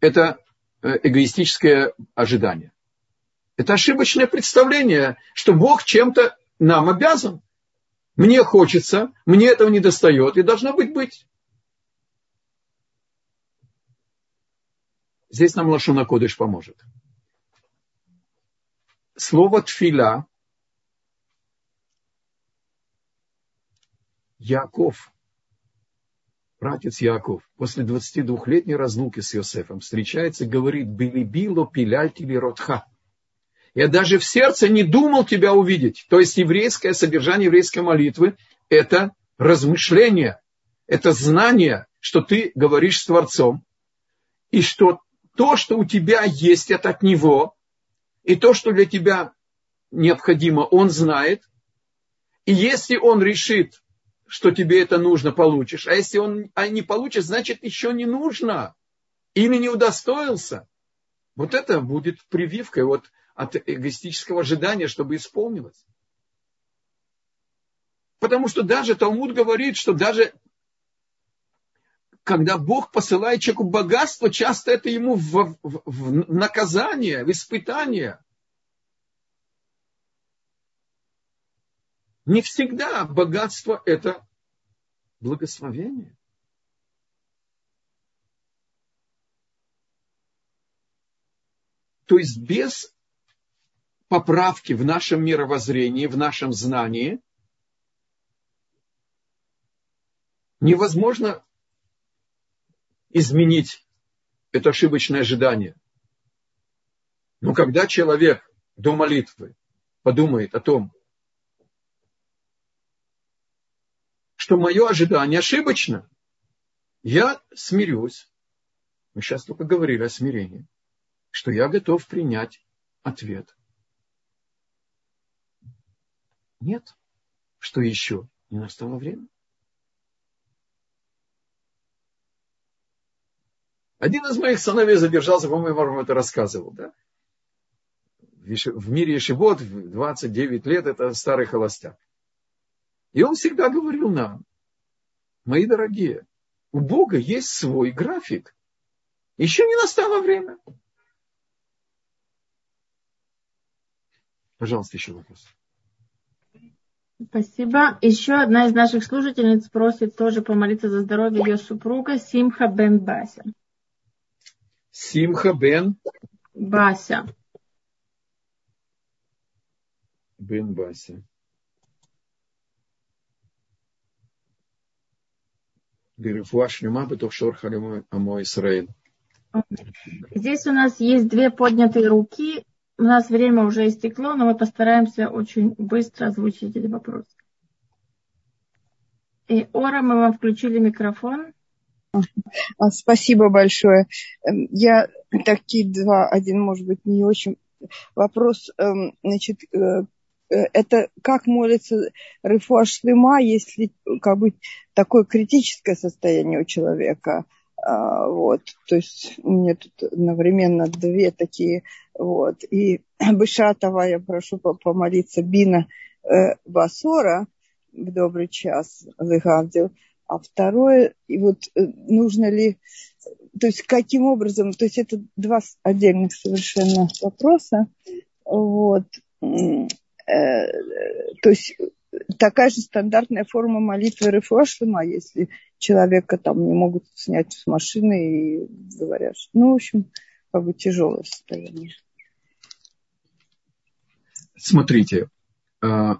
это э, эгоистическое ожидание? Это ошибочное представление, что Бог чем-то нам обязан. Мне хочется, мне этого не достает, и должно быть быть. Здесь нам Лашуна Кодыш поможет. Слово тфиля Яков, братец Яков, после 22-летней разлуки с Иосифом встречается и говорит, «Билибило пиляльтили ротха». Я даже в сердце не думал тебя увидеть. То есть еврейское содержание еврейской молитвы – это размышление, это знание, что ты говоришь с Творцом, и что то, что у тебя есть, это от Него, и то, что для тебя необходимо, Он знает. И если Он решит, что тебе это нужно, получишь. А если Он а не получит, значит, еще не нужно. Или не удостоился. Вот это будет прививкой. Вот от эгоистического ожидания, чтобы исполнилось. Потому что даже Талмуд говорит, что даже когда Бог посылает человеку богатство, часто это ему в, в, в наказание, в испытание. Не всегда богатство это благословение. То есть без поправки в нашем мировоззрении, в нашем знании, невозможно изменить это ошибочное ожидание. Но когда человек до молитвы подумает о том, что мое ожидание ошибочно, я смирюсь. Мы сейчас только говорили о смирении, что я готов принять ответ. Нет. Что еще? Не настало время. Один из моих сыновей задержался, по-моему, я вам это рассказывал, да? В мире Ешивот в 29 лет это старый холостяк. И он всегда говорил нам, мои дорогие, у Бога есть свой график. Еще не настало время. Пожалуйста, еще вопрос. Спасибо. Еще одна из наших слушательниц просит тоже помолиться за здоровье ее супруга Симха бен Бася. Симха бен Бася. Бен Бася. Здесь у нас есть две поднятые руки. У нас время уже истекло, но мы постараемся очень быстро озвучить эти вопросы. И Ора, мы вам включили микрофон. А, спасибо большое. Эм, я такие два, один, может быть, не очень. Вопрос, эм, значит, э, э, это как молится Рифуа Шлема, если как бы такое критическое состояние у человека – а, вот, то есть у меня тут одновременно две такие, вот. И Бышатова я прошу помолиться Бина э, Басора в добрый час, Лыгавдил. А второе, и вот э, нужно ли, то есть каким образом, то есть это два отдельных совершенно вопроса. Вот. Э, то есть такая же стандартная форма молитвы Рефуашлема, если человека там не могут снять с машины и говорят, ну, в общем, как бы тяжелое состояние. Смотрите, а,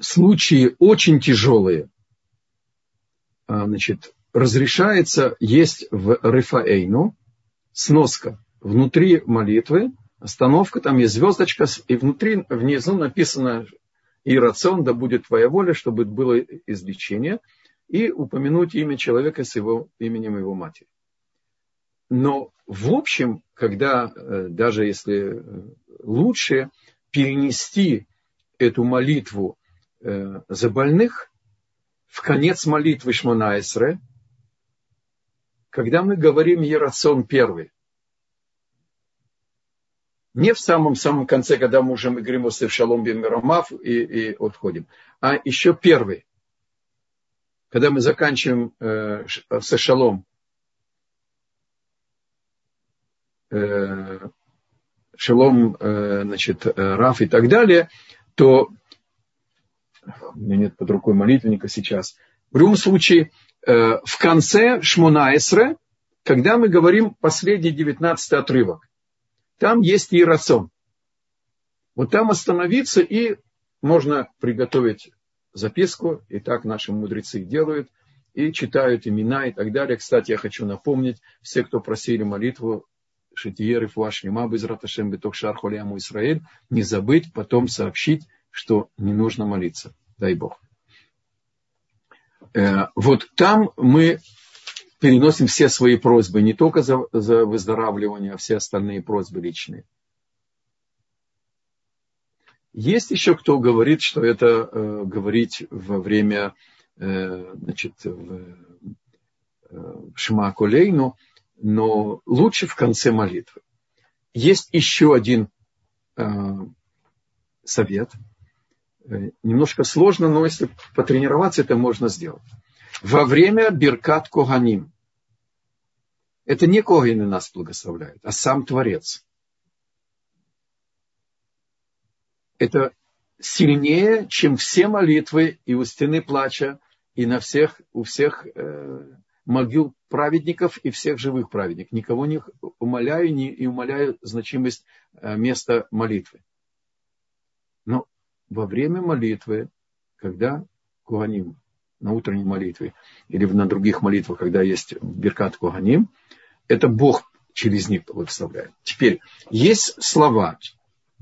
случаи очень тяжелые, значит, разрешается есть в Рефаэйну сноска внутри молитвы, остановка, там есть звездочка, и внутри, внизу написано и рацион, да будет твоя воля, чтобы было излечение, и упомянуть имя человека с его именем его матери. Но в общем, когда э, даже если э, лучше перенести эту молитву э, за больных в конец молитвы Шмонаэсре, когда мы говорим Ерацион первый, не в самом-самом конце, когда мы уже говорим о Шалом бен Мирамав и, и отходим, а еще первый. Когда мы заканчиваем э, со Шалом, э, Шалом, э, значит, э, Раф и так далее, то у меня нет под рукой молитвенника сейчас. В любом случае, э, в конце Шмунаэсре, когда мы говорим последний девятнадцатый отрывок, там есть и рацион. Вот там остановиться и можно приготовить записку, и так наши мудрецы делают, и читают имена и так далее. Кстати, я хочу напомнить, все, кто просили молитву Шитиер и Фуашнима без Раташем Беток Шар Холяму не забыть потом сообщить, что не нужно молиться. Дай Бог. Э, вот там мы переносим все свои просьбы, не только за, за выздоравливание, а все остальные просьбы личные. Есть еще кто говорит, что это э, говорить во время э, значит, э, Шма Колейну, но лучше в конце молитвы. Есть еще один э, совет. Э, немножко сложно, но если потренироваться, это можно сделать во время Биркат Коганим. Это не Когины нас благословляют, а сам Творец. Это сильнее, чем все молитвы и у стены плача, и на всех, у всех э, могил праведников и всех живых праведников. Никого не умоляю не, и умоляю значимость э, места молитвы. Во время молитвы, когда Куаним на утренней молитве или на других молитвах, когда есть Беркат Коганим, это Бог через них благословляет. Теперь, есть слова.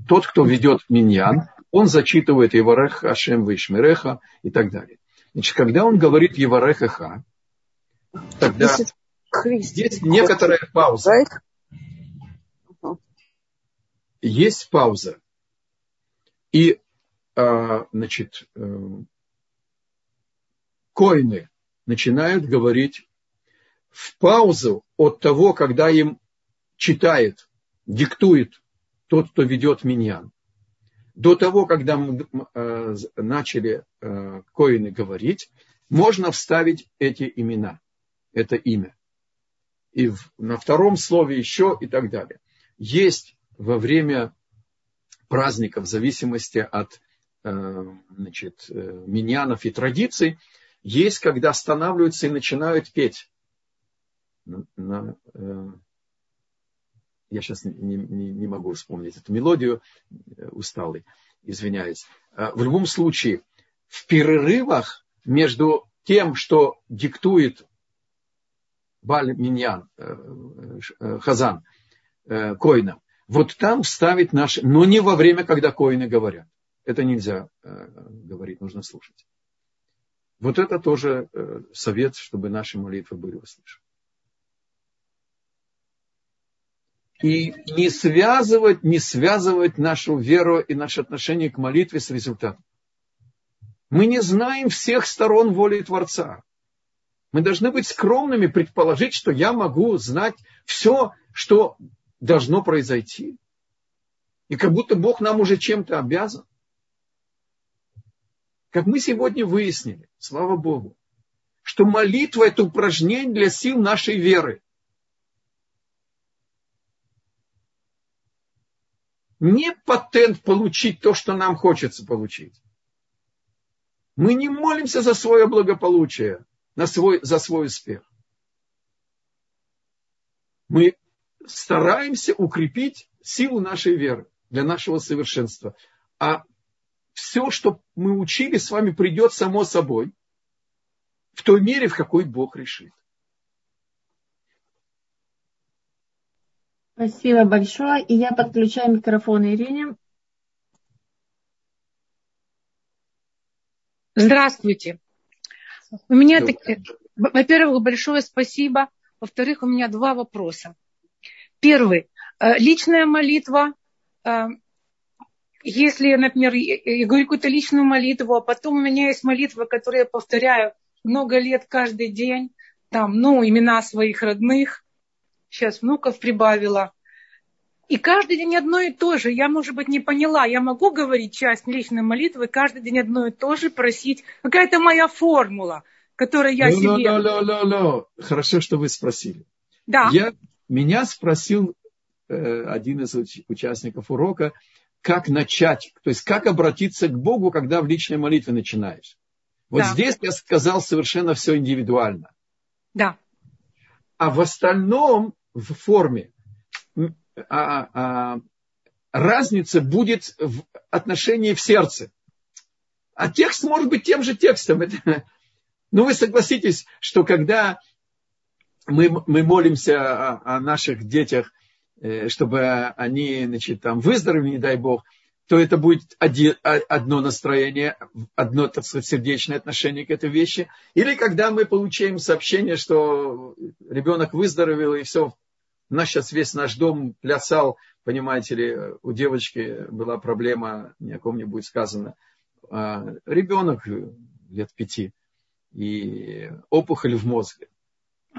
Тот, кто ведет миньян, он зачитывает Еварех Ашем Вишмереха и так далее. Значит, когда он говорит Еварехаха, тогда есть некоторая пауза. Есть пауза. И, значит, э, коины начинают говорить в паузу от того, когда им читает, диктует тот, кто ведет миньян. До того, когда мы э, начали э, коины говорить, можно вставить эти имена, это имя. И на втором слове еще и так далее. Есть во время праздников в зависимости от значит, э, миньянов и традиций, есть, когда останавливаются и начинают петь. На, э, я сейчас не, не, не могу вспомнить эту мелодию, усталый, извиняюсь. В любом случае, в перерывах между тем, что диктует Баль Миньян, Хазан, Коинам, вот там вставить наши, но не во время, когда коины говорят. Это нельзя э, говорить, нужно слушать. Вот это тоже э, совет, чтобы наши молитвы были услышаны. И не связывать, не связывать нашу веру и наше отношение к молитве с результатом. Мы не знаем всех сторон воли Творца. Мы должны быть скромными, предположить, что я могу знать все, что должно произойти. И как будто Бог нам уже чем-то обязан. Как мы сегодня выяснили, слава Богу, что молитва – это упражнение для сил нашей веры. Не патент получить то, что нам хочется получить. Мы не молимся за свое благополучие, на свой, за свой успех. Мы стараемся укрепить силу нашей веры для нашего совершенства. А все, что мы учили, с вами придет само собой в той мере, в какой Бог решит. Спасибо большое. И я подключаю микрофон Ирине. Здравствуйте. У меня, так... во-первых, большое спасибо. Во-вторых, у меня два вопроса. Первый. Э, личная молитва. Если, например, я говорю какую-то личную молитву, а потом у меня есть молитва, которую я повторяю много лет каждый день, там, ну, имена своих родных, сейчас внуков прибавила. И каждый день одно и то же. Я, может быть, не поняла. Я могу говорить часть личной молитвы, каждый день одно и то же просить. Какая-то моя формула, которую я no, себе... No, no, no, no. Хорошо, что вы спросили. Да. Я меня спросил э, один из участников урока, как начать, то есть как обратиться к Богу, когда в личной молитве начинаешь. Вот да. здесь я сказал совершенно все индивидуально. Да. А в остальном в форме а, а, разница будет в отношении в сердце. А текст может быть тем же текстом. Это, ну, вы согласитесь, что когда мы, мы молимся о, о наших детях, чтобы они значит, там, выздоровели, не дай Бог, то это будет один, одно настроение, одно, так сказать, сердечное отношение к этой вещи. Или когда мы получаем сообщение, что ребенок выздоровел, и все, у нас сейчас весь наш дом плясал, понимаете ли, у девочки была проблема, ни о ком не будет сказано, а, ребенок лет пяти, и опухоль в мозге.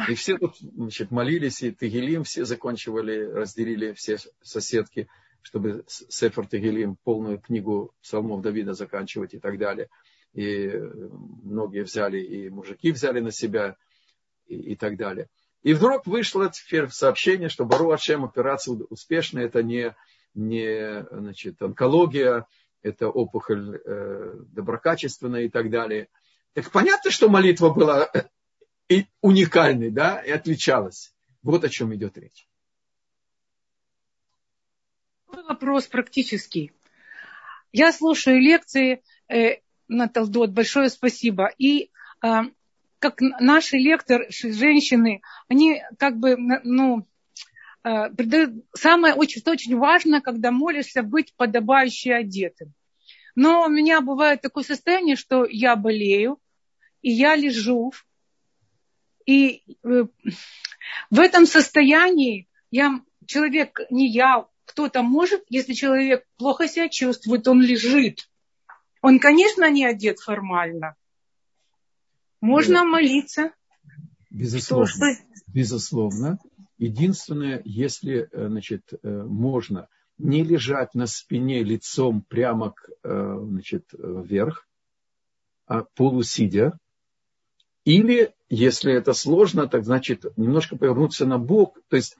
И все тут значит, молились, и Тегелим все закончивали, разделили все соседки, чтобы Сефер Тегелим, полную книгу псалмов Давида заканчивать и так далее. И многие взяли, и мужики взяли на себя, и, и так далее. И вдруг вышло сообщение, что Бару Ашем операция успешная, это не, не значит, онкология, это опухоль э, доброкачественная и так далее. Так понятно, что молитва была и уникальной, да, и отличалась. Вот о чем идет речь. Вопрос практический. Я слушаю лекции э, на Талдот, большое спасибо. И э, как наши лекторы, женщины, они как бы, ну, э. Самое очень, очень важно, когда молишься, быть подобающе одетым. Но у меня бывает такое состояние, что я болею, и я лежу, и э, в этом состоянии я, человек, не я, кто-то может, если человек плохо себя чувствует, он лежит. Он, конечно, не одет формально. Можно Нет. молиться. Безусловно. Что, Безусловно. Единственное, если э, значит, э, можно не лежать на спине лицом прямо к, значит, вверх, а полусидя, или, если это сложно, так значит немножко повернуться на бок. То есть,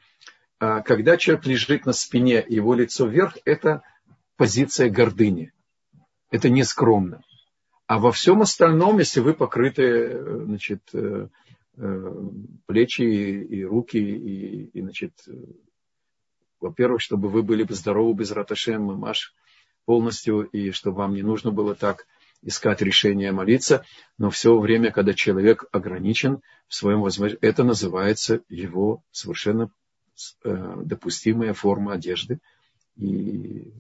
а, когда человек лежит на спине, его лицо вверх, это позиция гордыни. Это не скромно. А во всем остальном, если вы покрыты значит, э, э, плечи и руки, и, и значит, во-первых, чтобы вы были здоровы без раташем, маш полностью, и чтобы вам не нужно было так искать решение молиться, но все время, когда человек ограничен в своем возможности, это называется его совершенно э, допустимая форма одежды. И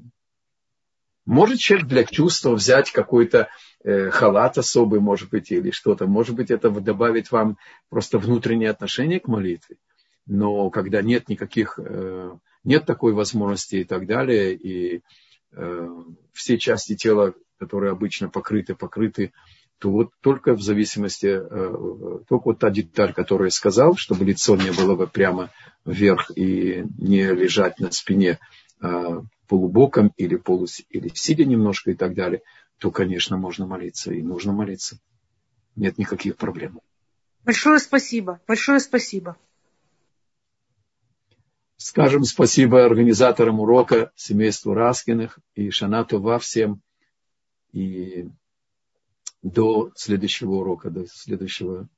может человек для чувства взять какой-то э, халат особый, может быть, или что-то. Может быть, это добавит вам просто внутреннее отношение к молитве. Но когда нет никаких, э, нет такой возможности и так далее, и все части тела которые обычно покрыты, покрыты, то вот только в зависимости, э, только вот та деталь, которую я сказал, чтобы лицо не было бы прямо вверх и не лежать на спине а, полубоком или, полу, или сидя немножко и так далее, то, конечно, можно молиться и нужно молиться. Нет никаких проблем. Большое спасибо. Большое спасибо. Скажем спасибо организаторам урока, семейству Раскиных и Шанату во всем и до следующего урока, до следующего